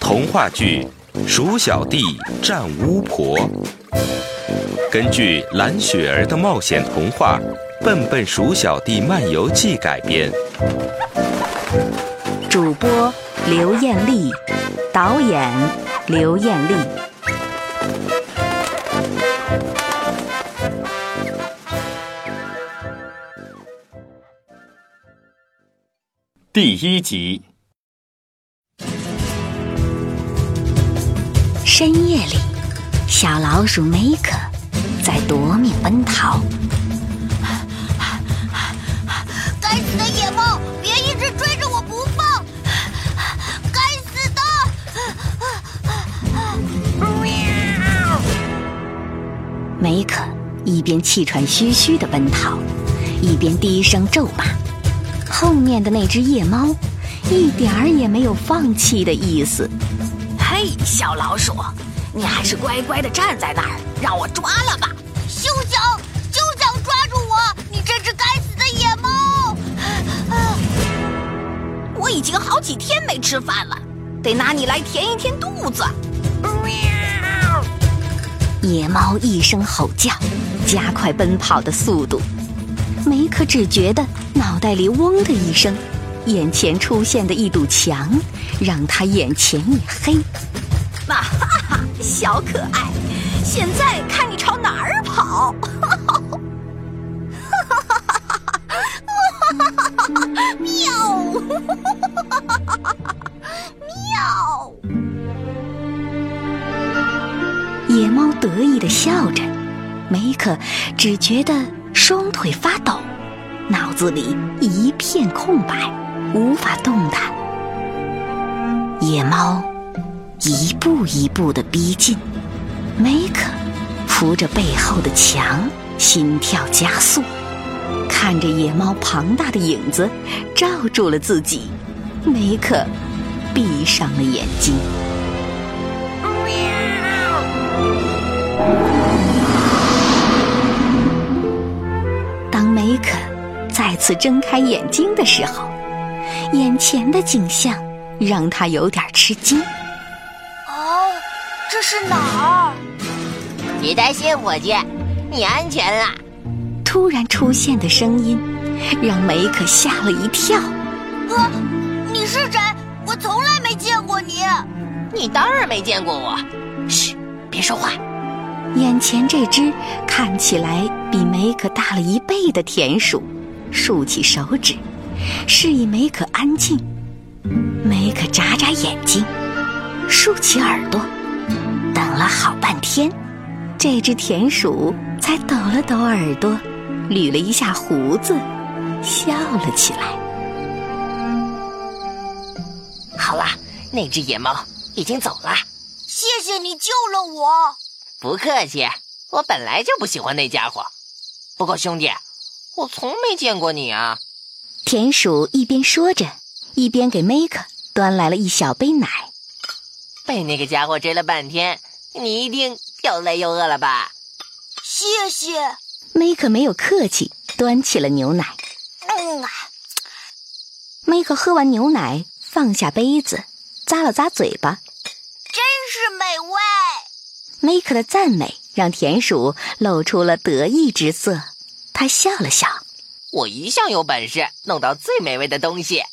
童话剧《鼠小弟战巫婆》，根据蓝雪儿的冒险童话《笨笨鼠小弟漫游记》改编。主播刘艳丽，导演刘艳丽。第一集。深夜里，小老鼠梅可在夺命奔逃。该死的野猫，别一直追着我不放！该死的！梅可一边气喘吁吁的奔逃，一边低声咒骂。后面的那只夜猫，一点儿也没有放弃的意思。嘿，小老鼠，你还是乖乖的站在那儿，让我抓了吧！休想，休想抓住我！你这只该死的野猫！我已经好几天没吃饭了，得拿你来填一填肚子。喵野猫一声吼叫，加快奔跑的速度。梅克只觉得脑袋里嗡的一声，眼前出现的一堵墙让他眼前一黑。啊哈哈，小可爱，现在看你朝哪儿跑！哈哈哈哈哈哈！喵！喵！野猫得意的笑着，梅克只觉得。双腿发抖，脑子里一片空白，无法动弹。野猫一步一步的逼近，梅克扶着背后的墙，心跳加速，看着野猫庞大的影子罩住了自己，梅克闭上了眼睛。再次睁开眼睛的时候，眼前的景象让他有点吃惊。哦，这是哪儿？别担心，伙计，你安全了。突然出现的声音让梅可吓了一跳。哥，你是谁？我从来没见过你。你当然没见过我。嘘，别说话。眼前这只看起来比梅可大了一倍的田鼠，竖起手指，示意梅可安静。梅可眨眨眼睛，竖起耳朵，等了好半天，这只田鼠才抖了抖耳朵，捋了一下胡子，笑了起来。好了，那只野猫已经走了。谢谢你救了我。不客气，我本来就不喜欢那家伙。不过兄弟，我从没见过你啊！田鼠一边说着，一边给梅克端来了一小杯奶。被那个家伙追了半天，你一定又累又饿了吧？谢谢。梅克没有客气，端起了牛奶。嗯啊。梅克喝完牛奶，放下杯子，咂了咂嘴巴，真是美味。梅克的赞美让田鼠露出了得意之色，他笑了笑：“我一向有本事弄到最美味的东西。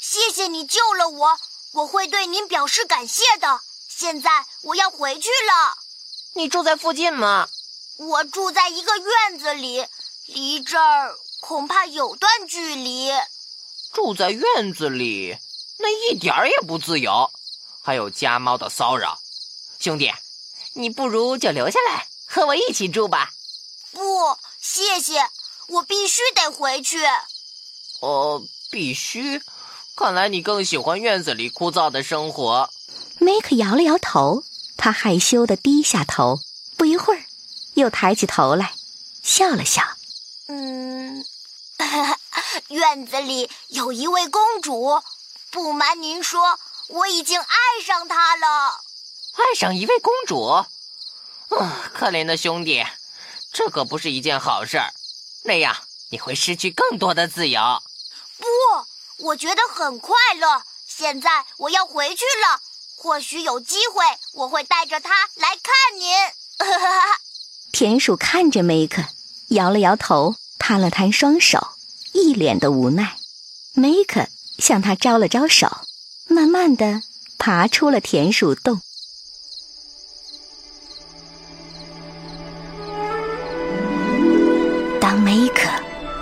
谢谢你救了我，我会对您表示感谢的。现在我要回去了。你住在附近吗？我住在一个院子里，离这儿恐怕有段距离。住在院子里，那一点儿也不自由，还有家猫的骚扰，兄弟。”你不如就留下来和我一起住吧。不，谢谢，我必须得回去。哦，必须？看来你更喜欢院子里枯燥的生活。梅克摇了摇头，他害羞的低下头，不一会儿，又抬起头来，笑了笑。嗯，院子里有一位公主，不瞒您说，我已经爱上她了。爱上一位公主，啊，可怜的兄弟，这可不是一件好事儿。那样你会失去更多的自由。不，我觉得很快乐。现在我要回去了，或许有机会我会带着它来看您。田鼠看着梅克，摇了摇头，摊了摊双手，一脸的无奈。梅克向他招了招手，慢慢的爬出了田鼠洞。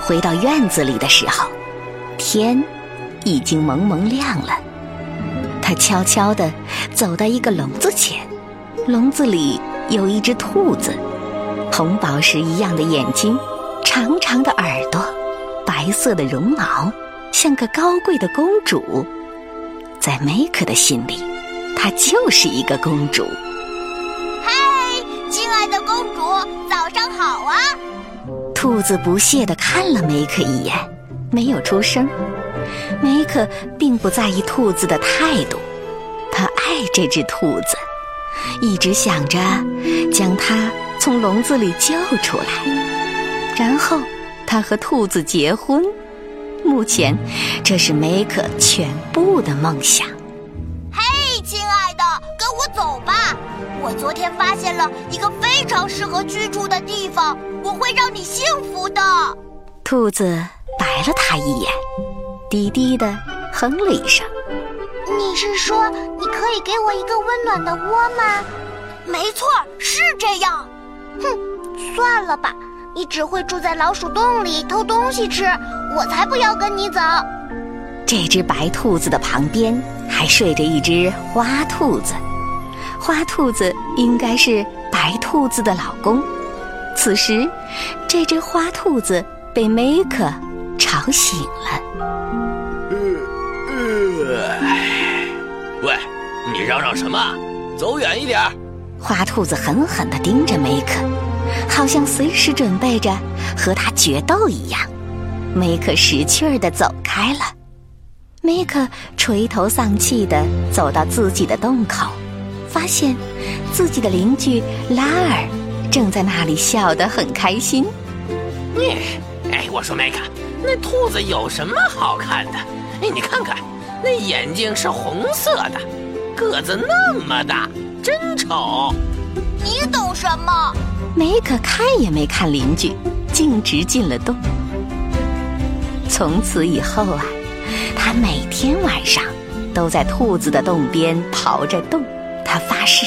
回到院子里的时候，天已经蒙蒙亮了。他悄悄地走到一个笼子前，笼子里有一只兔子，红宝石一样的眼睛，长长的耳朵，白色的绒毛，像个高贵的公主。在梅克的心里，她就是一个公主。嗨，亲爱的公主，早上好啊！兔子不屑地看了梅克一眼，没有出声。梅克并不在意兔子的态度，他爱这只兔子，一直想着将它从笼子里救出来，然后他和兔子结婚。目前，这是梅克全部的梦想。嘿，亲爱的，跟我走吧！我昨天发现了一个非常适合居住的地方，我会让你幸福的。兔子白了他一眼，低低的哼了一声。你是说你可以给我一个温暖的窝吗？没错，是这样。哼，算了吧，你只会住在老鼠洞里偷东西吃，我才不要跟你走。这只白兔子的旁边还睡着一只花兔子。花兔子应该是白兔子的老公。此时，这只花兔子被梅克吵醒了。喂，你嚷嚷什么？走远一点！花兔子狠狠地盯着梅克，好像随时准备着和他决斗一样。梅克识趣儿地走开了。梅克垂头丧气地走到自己的洞口。发现自己的邻居拉尔正在那里笑得很开心。你，哎，我说麦克，那兔子有什么好看的？哎，你看看，那眼睛是红色的，个子那么大，真丑。你懂什么？梅克看也没看邻居，径直进了洞。从此以后啊，他每天晚上都在兔子的洞边刨着洞。他发誓，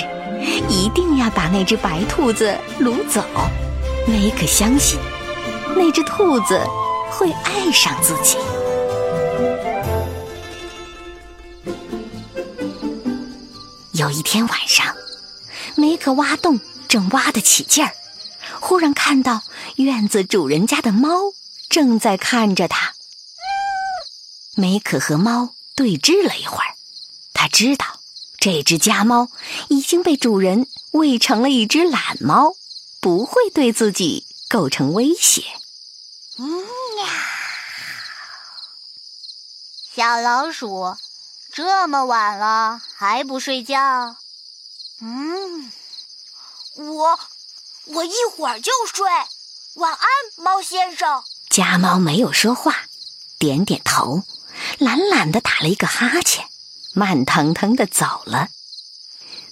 一定要把那只白兔子掳走。梅可相信，那只兔子会爱上自己。有一天晚上，梅可挖洞正挖得起劲儿，忽然看到院子主人家的猫正在看着他。梅可和猫对峙了一会儿，他知道。这只家猫已经被主人喂成了一只懒猫，不会对自己构成威胁。嗯，小老鼠，这么晚了还不睡觉？嗯，我我一会儿就睡。晚安，猫先生。家猫没有说话，点点头，懒懒的打了一个哈欠。慢腾腾的走了，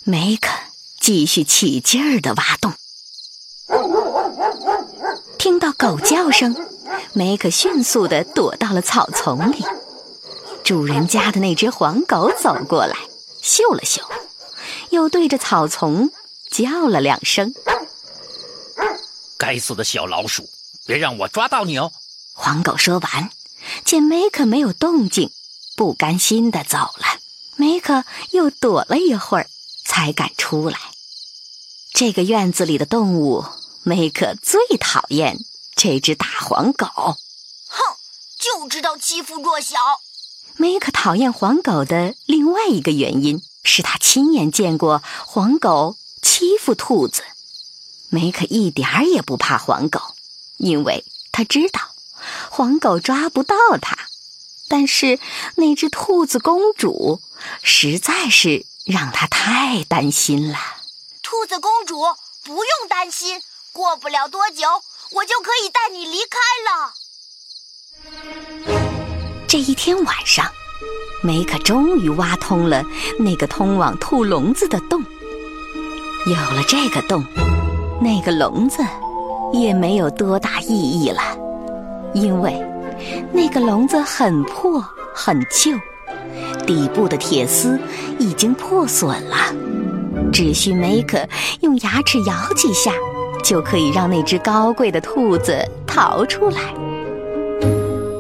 梅克继续起劲儿的挖洞。听到狗叫声，梅克迅速的躲到了草丛里。主人家的那只黄狗走过来，嗅了嗅，又对着草丛叫了两声。该死的小老鼠，别让我抓到你哦！黄狗说完，见梅克没有动静，不甘心的走了。梅克又躲了一会儿，才敢出来。这个院子里的动物，梅克最讨厌这只大黄狗。哼，就知道欺负弱小。梅克讨厌黄狗的另外一个原因是他亲眼见过黄狗欺负兔子。梅克一点儿也不怕黄狗，因为他知道黄狗抓不到他。但是那只兔子公主实在是让他太担心了。兔子公主不用担心，过不了多久我就可以带你离开了。这一天晚上，梅可终于挖通了那个通往兔笼子的洞。有了这个洞，那个笼子也没有多大意义了，因为那个笼子很破很旧，底部的铁丝已经破损了，只需梅克用牙齿咬几下，就可以让那只高贵的兔子逃出来。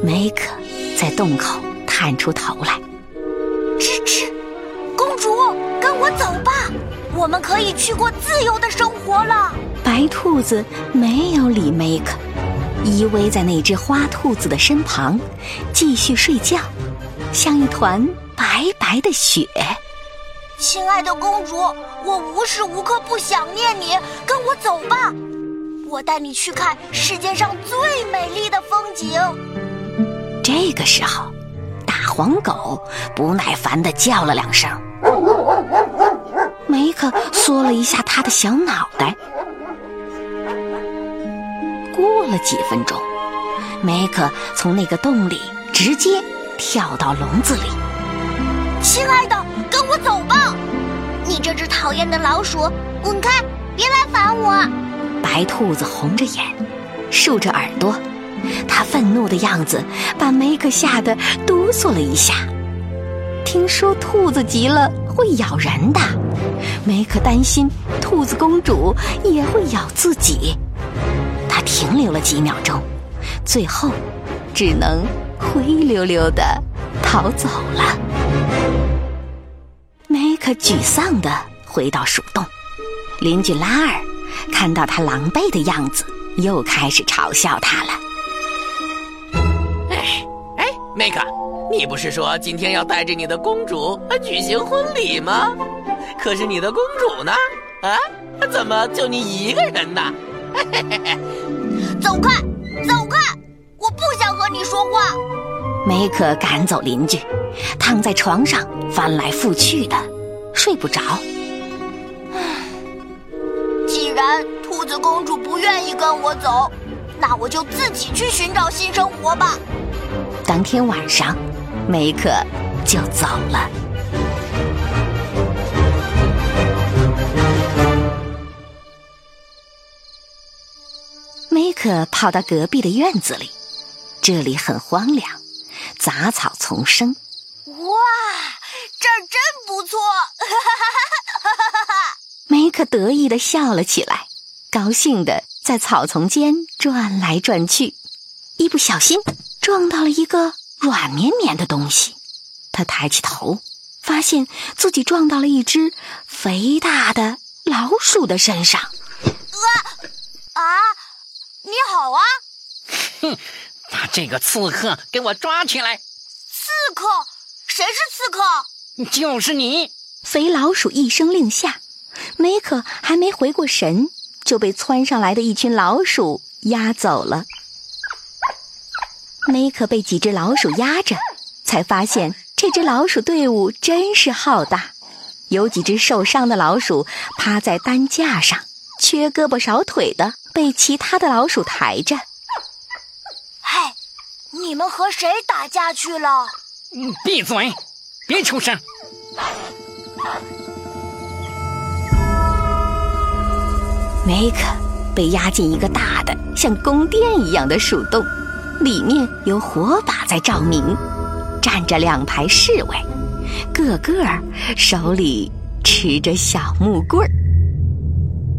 梅克在洞口探出头来，吱吱，公主，跟我走吧。我们可以去过自由的生活了。白兔子没有理梅克，依偎在那只花兔子的身旁，继续睡觉，像一团白白的雪。亲爱的公主，我无时无刻不想念你，跟我走吧，我带你去看世界上最美丽的风景。这个时候，大黄狗不耐烦的叫了两声。梅克缩了一下他的小脑袋。过了几分钟，梅克从那个洞里直接跳到笼子里。亲爱的，跟我走吧！你这只讨厌的老鼠，滚开！别来烦我！白兔子红着眼，竖着耳朵，它愤怒的样子把梅克吓得哆嗦了一下。听说兔子急了会咬人的。梅克担心兔子公主也会咬自己，他停留了几秒钟，最后只能灰溜溜的逃走了。梅克沮丧地回到鼠洞，邻居拉尔看到他狼狈的样子，又开始嘲笑他了。哎哎，梅克，你不是说今天要带着你的公主举行婚礼吗？可是你的公主呢？啊，怎么就你一个人呢？走开，走开！我不想和你说话。梅克赶走邻居，躺在床上翻来覆去的，睡不着。既然兔子公主不愿意跟我走，那我就自己去寻找新生活吧。当天晚上，梅克就走了。梅克跑到隔壁的院子里，这里很荒凉，杂草丛生。哇，这儿真不错！梅克得意的笑了起来，高兴的在草丛间转来转去，一不小心撞到了一个软绵绵的东西。他抬起头，发现自己撞到了一只肥大的老鼠的身上。啊！你好啊！哼，把这个刺客给我抓起来！刺客？谁是刺客？就是你！肥老鼠一声令下，梅可还没回过神，就被窜上来的一群老鼠压走了。梅可被几只老鼠压着，才发现这只老鼠队伍真是浩大。有几只受伤的老鼠趴在担架上，缺胳膊少腿的。被其他的老鼠抬着。嘿，你们和谁打架去了？闭嘴，别出声。梅克被压进一个大的像宫殿一样的鼠洞，里面有火把在照明，站着两排侍卫，个个手里持着小木棍儿。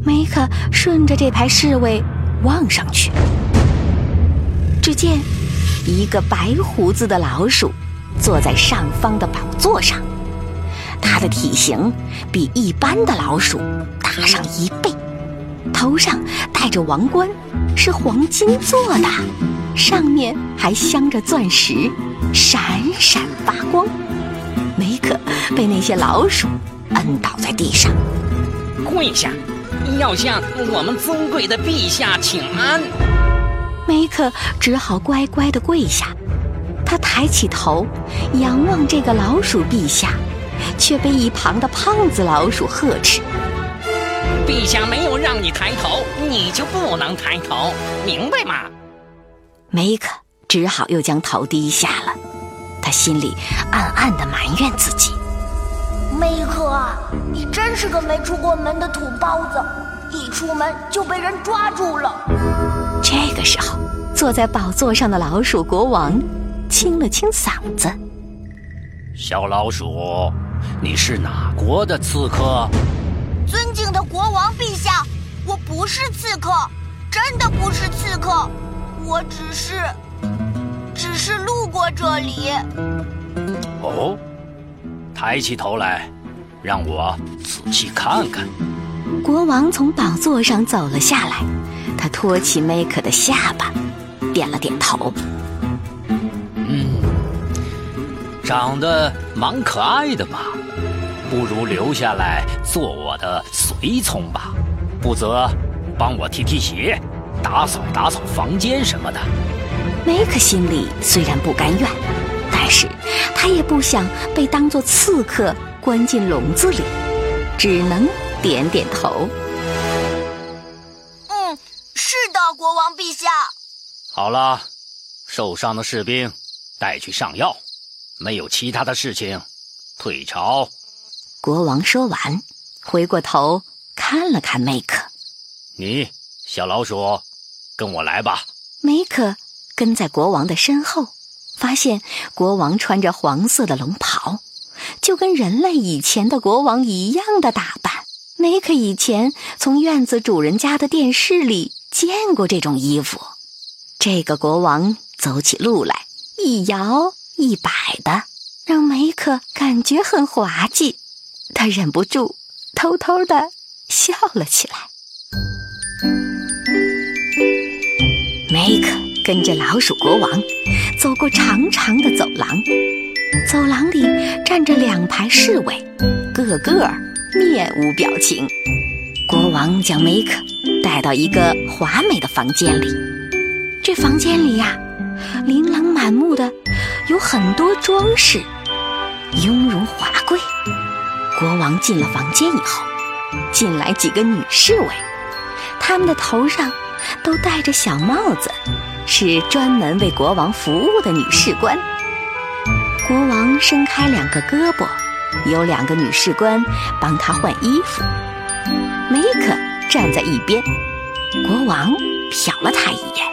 梅克顺着这排侍卫望上去，只见一个白胡子的老鼠坐在上方的宝座上，它的体型比一般的老鼠大上一倍，头上戴着王冠，是黄金做的，上面还镶着钻石，闪闪发光。梅克被那些老鼠摁倒在地上，跪下。要向我们尊贵的陛下请安。梅克只好乖乖的跪下。他抬起头，仰望这个老鼠陛下，却被一旁的胖子老鼠呵斥：“陛下没有让你抬头，你就不能抬头，明白吗？”梅克只好又将头低下了。他心里暗暗的埋怨自己。梅克，你真是个没出过门的土包子，一出门就被人抓住了。这个时候，坐在宝座上的老鼠国王清了清嗓子：“小老鼠，你是哪国的刺客？”尊敬的国王陛下，我不是刺客，真的不是刺客，我只是，只是路过这里。哦。抬起头来，让我仔细看看。国王从宝座上走了下来，他托起梅克的下巴，点了点头。长得蛮可爱的嘛，不如留下来做我的随从吧，负责帮我踢踢鞋、打扫打扫房间什么的。梅克心里虽然不甘愿。但是，他也不想被当作刺客关进笼子里，只能点点头。嗯，是的，国王陛下。好了，受伤的士兵带去上药，没有其他的事情，退朝。国王说完，回过头看了看梅克：“你，小老鼠，跟我来吧。”梅克跟在国王的身后。发现国王穿着黄色的龙袍，就跟人类以前的国王一样的打扮。梅克以前从院子主人家的电视里见过这种衣服。这个国王走起路来一摇一百的，让梅克感觉很滑稽。他忍不住偷偷的笑了起来。梅克跟着老鼠国王。走过长长的走廊，走廊里站着两排侍卫，个个面无表情。国王将梅克带到一个华美的房间里，这房间里呀，琳琅满目的有很多装饰，雍容华贵。国王进了房间以后，进来几个女侍卫，他们的头上都戴着小帽子。是专门为国王服务的女士官。国王伸开两个胳膊，有两个女士官帮他换衣服。梅克站在一边，国王瞟了他一眼：“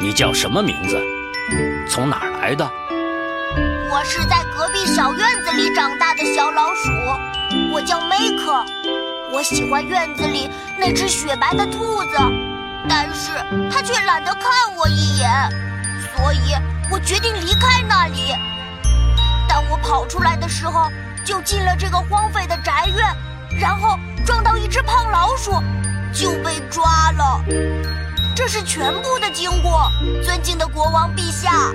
你叫什么名字？从哪儿来的？”“我是在隔壁小院子里长大的小老鼠，我叫梅克。我喜欢院子里那只雪白的兔子。”但是它却懒得看我一眼，所以我决定离开那里。当我跑出来的时候，就进了这个荒废的宅院，然后撞到一只胖老鼠，就被抓了。这是全部的经过，尊敬的国王陛下。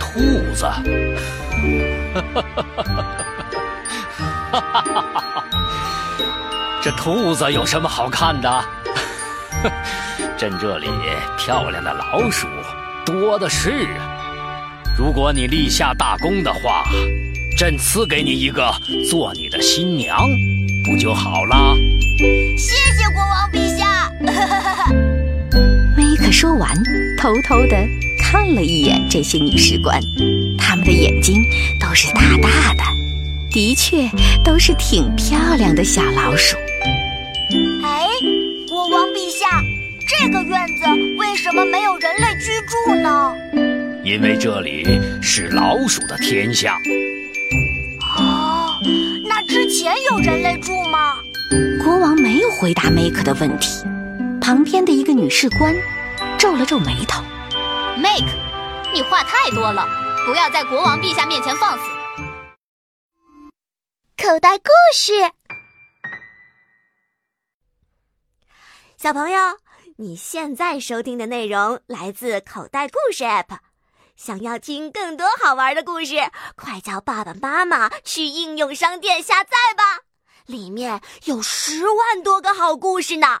兔子，这兔子有什么好看的？朕这里漂亮的老鼠多的是啊！如果你立下大功的话，朕赐给你一个做你的新娘，不就好了？说完，偷偷的看了一眼这些女士官，她们的眼睛都是大大的，的确都是挺漂亮的小老鼠。哎。国王陛下，这个院子为什么没有人类居住呢？因为这里是老鼠的天下。哦，那之前有人类住吗？国王没有回答梅克的问题。旁边的一个女士官皱了皱眉头：“Make，你话太多了，不要在国王陛下面前放肆。”口袋故事。小朋友，你现在收听的内容来自口袋故事 App。想要听更多好玩的故事，快叫爸爸妈妈去应用商店下载吧，里面有十万多个好故事呢。